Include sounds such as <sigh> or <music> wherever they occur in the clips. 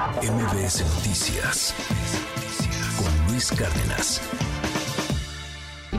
MBS Noticias con Luis Cárdenas.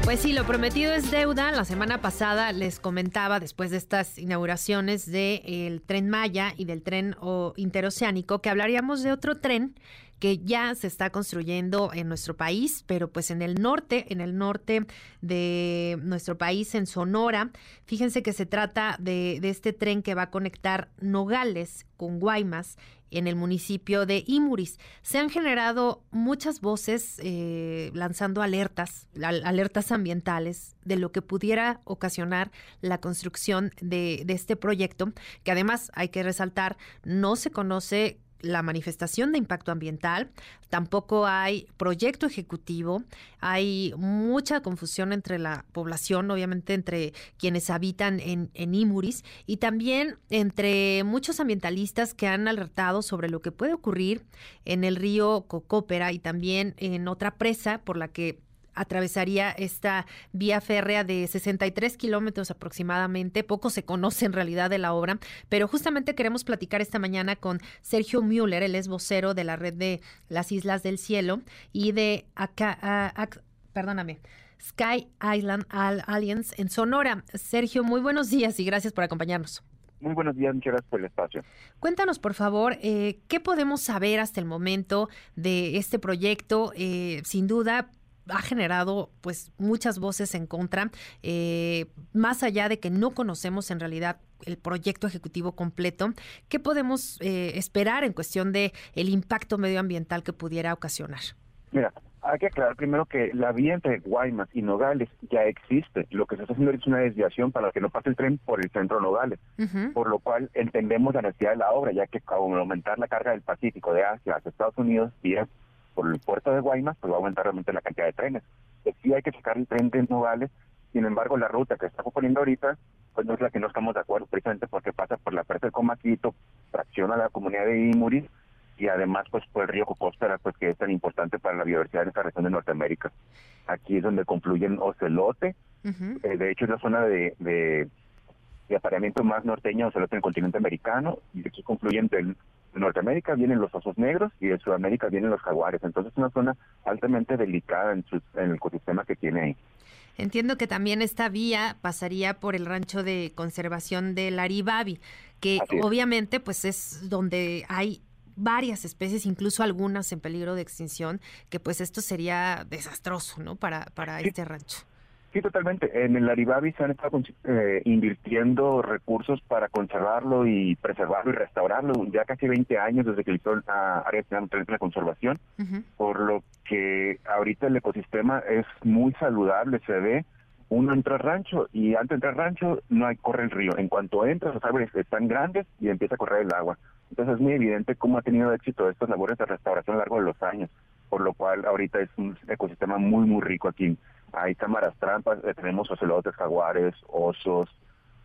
Pues sí, lo prometido es deuda. La semana pasada les comentaba, después de estas inauguraciones del tren Maya y del tren interoceánico, que hablaríamos de otro tren que ya se está construyendo en nuestro país, pero pues en el norte, en el norte de nuestro país, en Sonora. Fíjense que se trata de, este tren que va a conectar Nogales con Guaymas en el municipio de Imuris. Se han generado muchas voces eh, lanzando alertas, alertas ambientales de lo que pudiera ocasionar la construcción de, de este proyecto, que además hay que resaltar, no se conoce la manifestación de impacto ambiental, tampoco hay proyecto ejecutivo, hay mucha confusión entre la población, obviamente entre quienes habitan en, en Imuris y también entre muchos ambientalistas que han alertado sobre lo que puede ocurrir en el río Cocópera y también en otra presa por la que atravesaría esta vía férrea de 63 kilómetros aproximadamente. Poco se conoce en realidad de la obra, pero justamente queremos platicar esta mañana con Sergio Müller, el es vocero de la red de las Islas del Cielo y de acá, perdóname. Sky Island Alliance en Sonora. Sergio, muy buenos días y gracias por acompañarnos. Muy buenos días, muchas gracias por el espacio. Cuéntanos, por favor, eh, ¿qué podemos saber hasta el momento de este proyecto? Eh, sin duda, ha generado pues muchas voces en contra, eh, más allá de que no conocemos en realidad el proyecto ejecutivo completo, ¿qué podemos eh, esperar en cuestión de el impacto medioambiental que pudiera ocasionar? Mira, hay que aclarar primero que la vía entre Guaymas y Nogales ya existe. Lo que se está haciendo es una desviación para que no pase el tren por el centro de Nogales, por lo cual entendemos la necesidad de la obra, ya que al aumentar la carga del Pacífico de Asia hacia Estados Unidos, vía por el puerto de Guaymas, pues va a aumentar realmente la cantidad de trenes. Pues sí hay que sacar el tren de Nogales, sin embargo la ruta que está proponiendo ahorita, pues no es la que no estamos de acuerdo, precisamente porque pasa por la presa de Comaquito, fracciona la comunidad de Imuris, y además pues por el río Cocóspera, pues que es tan importante para la biodiversidad de esta región de Norteamérica. Aquí es donde confluyen Ocelote, eh, de hecho es la zona de, de, apareamiento más norteño Ocelote en el continente americano, y aquí confluyen del Norteamérica vienen los osos negros y de Sudamérica vienen los jaguares. Entonces es una zona altamente delicada en, en el ecosistema que tiene ahí. Entiendo que también esta vía pasaría por el rancho de conservación del Aribabi, que obviamente pues es donde hay varias especies, incluso algunas en peligro de extinción, que pues esto sería desastroso, ¿no? Para, para este rancho. Sí, totalmente. En el Aribabi se han estado eh, invirtiendo recursos para conservarlo y preservarlo y restaurarlo. Ya casi 20 años desde que hizo la área de conservación, por lo que ahorita el ecosistema es muy saludable, se ve. Uno entra al rancho y antes de entrar al rancho no hay corre el río. En cuanto entra, los árboles están grandes y empieza a correr el agua. Entonces es muy evidente cómo ha tenido éxito estas labores de restauración a lo largo de los años, por lo cual ahorita es un ecosistema muy, muy rico aquí hay cámaras trampas, eh, tenemos ocelotes, jaguares, osos,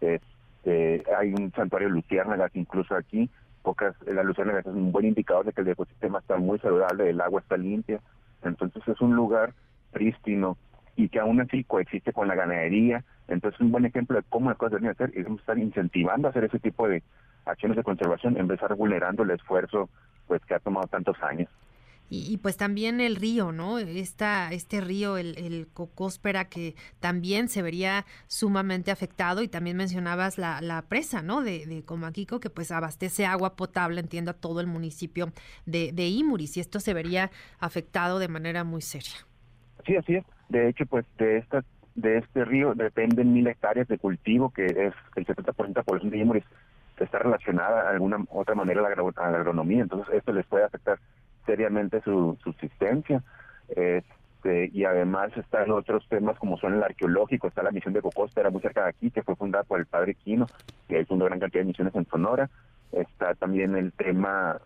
este, hay un santuario de luciérnagas incluso aquí, pocas, la luciérnagas es un buen indicador de que el ecosistema está muy saludable, el agua está limpia, entonces es un lugar prístino y que aún así coexiste con la ganadería, entonces es un buen ejemplo de cómo las cosas deberían hacer debemos estar incentivando a hacer ese tipo de acciones de conservación en vez de estar vulnerando el esfuerzo pues que ha tomado tantos años. Y, pues también el río, ¿no? Esta, este río, el, el, Cocóspera, que también se vería sumamente afectado. Y también mencionabas la, la presa, ¿no? De, de, Comaquico, que pues abastece agua potable, entiendo, a todo el municipio de, de Imuris. Y esto se vería afectado de manera muy seria. Sí, así es. De hecho, pues de esta de este río dependen mil hectáreas de cultivo, que es el 70% de la población de Imuris está relacionada de alguna otra manera a la, a la agronomía. Entonces, esto les puede afectar seriamente su subsistencia. Este, y además están otros temas como son el arqueológico, está la misión de Cocóspera muy cerca de aquí, que fue fundada por el padre Quino, que una gran cantidad de misiones en Sonora. Está también el tema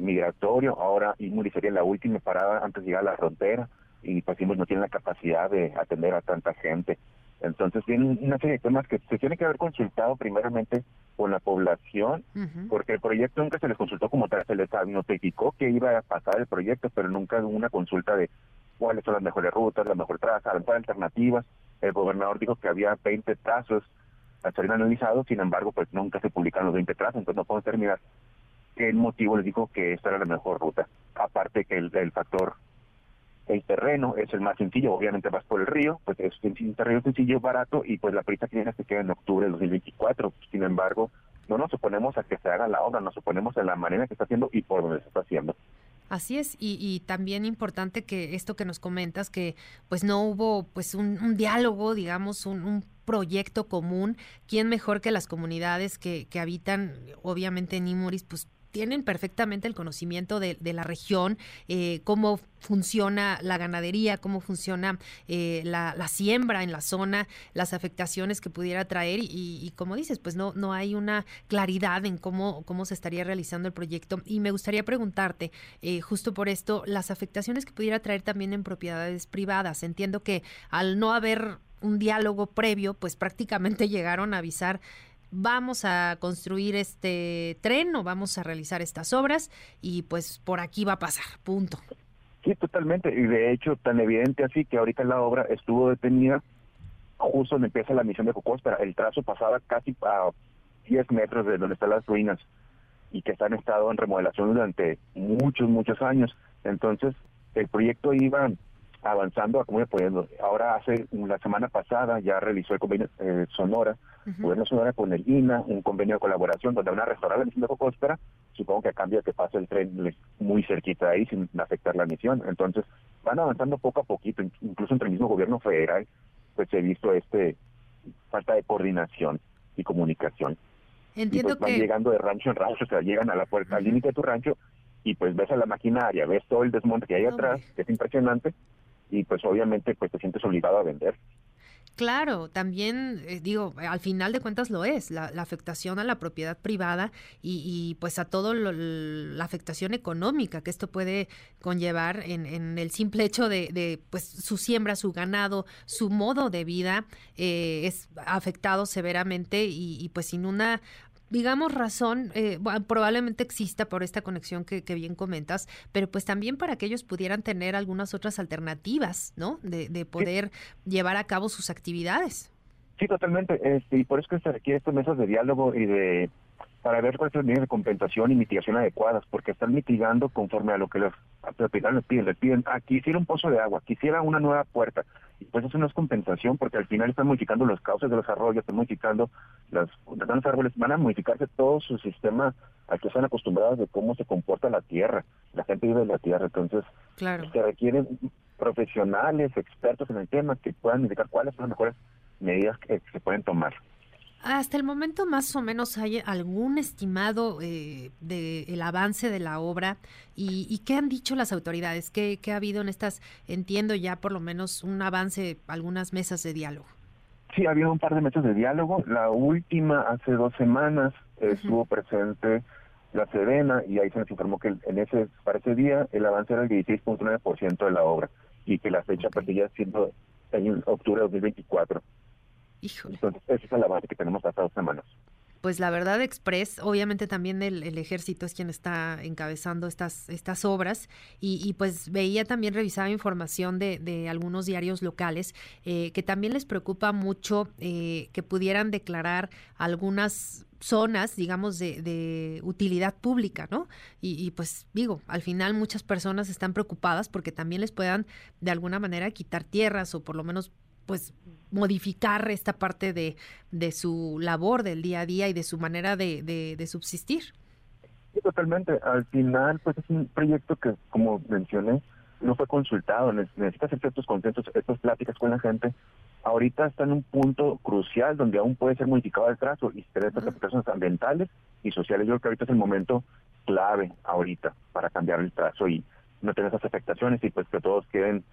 migratorio, ahora Imuri sería la última parada antes de llegar a la frontera y pues no tiene la capacidad de atender a tanta gente. Entonces vienen una serie de temas que se tiene que haber consultado primeramente con la población, porque el proyecto nunca se les consultó como tal, se les notificó que iba a pasar el proyecto, pero nunca hubo una consulta de cuáles son las mejores rutas, la mejor traza, las alternativas. El gobernador dijo que había 20 trazos a ser analizados, sin embargo, pues nunca se publicaron los 20 trazos, entonces no podemos terminar el motivo les dijo que esta era la mejor ruta. Aparte que el, el factor el terreno es el más sencillo, obviamente vas por el río, pues es un terreno sencillo, barato, y pues la prisa que se queda en octubre del 2024. Sin embargo, no nos oponemos a que se haga la obra, nos oponemos a la manera que está haciendo y por donde se está haciendo. Así es, y, también importante que esto que nos comentas, que pues no hubo pues un, diálogo, digamos, un, proyecto común, ¿quién mejor que las comunidades que, que habitan, obviamente en Imuris, pues tienen perfectamente el conocimiento de, la región, eh, cómo funciona la ganadería, cómo funciona eh, la, siembra en la zona, las afectaciones que pudiera traer y, como dices, pues no, no hay una claridad en cómo, cómo se estaría realizando el proyecto. Y me gustaría preguntarte, eh, justo por esto, las afectaciones que pudiera traer también en propiedades privadas. Entiendo que al no haber un diálogo previo, pues prácticamente <laughs> llegaron a avisar vamos a construir este tren o vamos a realizar estas obras y pues por aquí va a pasar, punto. Sí, totalmente. Y de hecho, tan evidente así que ahorita la obra estuvo detenida justo donde empieza la misión de Cocóspera. El trazo pasaba casi a 10 metros de donde están las ruinas y que están estado en remodelación durante muchos, muchos años. Entonces, el proyecto iba avanzando a pudiendo. Ahora hace la semana pasada ya realizó el convenio eh, Sonora, gobierno Sonora con el INA, un convenio de colaboración donde van a restaurar la misión de Cocóspera, supongo que a cambio de que pase el tren muy cerquita de ahí sin afectar la misión. Entonces van avanzando poco a poquito, incluso entre el mismo gobierno federal, pues he visto este falta de coordinación y comunicación. Entiendo y pues van llegando de rancho en rancho, o sea, llegan a la puerta, al límite de tu rancho y pues ves a la maquinaria, ves todo el desmonte que hay atrás, que es impresionante, y pues obviamente pues te sientes obligado a vender. Claro, también eh, digo, al final de cuentas lo es, la, afectación a la propiedad privada y, pues a todo la afectación económica que esto puede conllevar en, el simple hecho de, pues su siembra, su ganado, su modo de vida eh, es afectado severamente y, y pues sin una digamos, razón, eh, probablemente exista por esta conexión que, bien comentas, pero pues también para que ellos pudieran tener algunas otras alternativas, ¿no? De, de poder llevar a cabo sus actividades. Sí, totalmente. Este, y por eso que se requiere estos mesas de diálogo y de para ver cuáles son las medidas de compensación y mitigación adecuadas, porque están mitigando conforme a lo que los propietarios les piden. Les piden, ah, quisiera un pozo de agua, quisiera una nueva puerta. Y pues eso no es compensación, porque al final están modificando los cauces de los arroyos, están modificando las, los árboles, van a modificarse todo su sistema al que están acostumbrados de cómo se comporta la tierra. La gente vive en la tierra, entonces claro. se requieren profesionales, expertos en el tema, que puedan indicar cuáles son las mejores medidas que se pueden tomar. Hasta el momento más o menos hay algún estimado eh, del avance de la obra y, qué han dicho las autoridades, ¿Qué, ha habido en estas, entiendo ya por lo menos un avance, algunas mesas de diálogo. Sí, ha habido un par de mesas de diálogo. La última hace dos semanas estuvo presente la Serena y ahí se nos informó que en ese para ese día el avance era el 16.9% de la obra y que la fecha okay. seguía siendo en octubre de 2024. Entonces, esa es la base que tenemos hasta dos semanas. Pues la verdad, Express, obviamente también el, ejército es quien está encabezando estas, estas obras y, pues veía también, revisaba información de, de algunos diarios locales eh, que también les preocupa mucho eh, que pudieran declarar algunas zonas, digamos, de, de utilidad pública, ¿no? Y, y, pues digo, al final muchas personas están preocupadas porque también les puedan de alguna manera quitar tierras o por lo menos pues modificar esta parte de, de su labor del día a día y de su manera de, de, subsistir. Sí, totalmente. Al final, pues es un proyecto que, como mencioné, no fue consultado. Necesita hacer ciertos consensos, estas pláticas con la gente. Ahorita está en un punto crucial donde aún puede ser modificado el trazo y tener estas aplicaciones ambientales y sociales. Yo creo que ahorita es el momento clave ahorita para cambiar el trazo y no tener esas afectaciones y pues que todos queden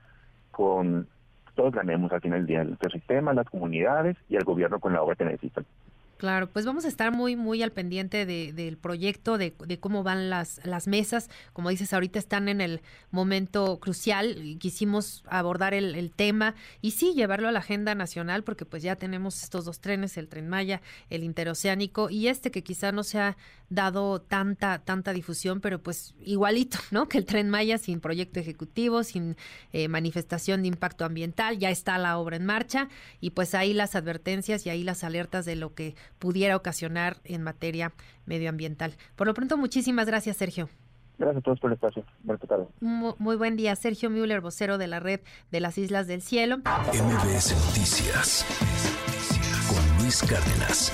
con todos ganemos al final del día, el sistema, las comunidades y el gobierno con la obra que necesitan. Claro, pues vamos a estar muy, muy al pendiente de, del proyecto, de, cómo van las, las mesas. Como dices, ahorita están en el momento crucial quisimos abordar el, el, tema y sí, llevarlo a la agenda nacional porque pues ya tenemos estos dos trenes, el tren Maya, el interoceánico y este que quizá no se ha dado tanta, tanta difusión, pero pues igualito, <laughs> ¿no? Que el tren Maya sin proyecto ejecutivo, sin eh, manifestación de impacto ambiental, ya está la obra en marcha y pues ahí las advertencias y ahí las alertas de lo que pudiera ocasionar en materia medioambiental. Por lo pronto, muchísimas gracias, Sergio. Gracias a todos por el espacio. Muy, buen día. Sergio Müller, vocero de la red de las Islas del Cielo. MBS Noticias con Luis Cárdenas.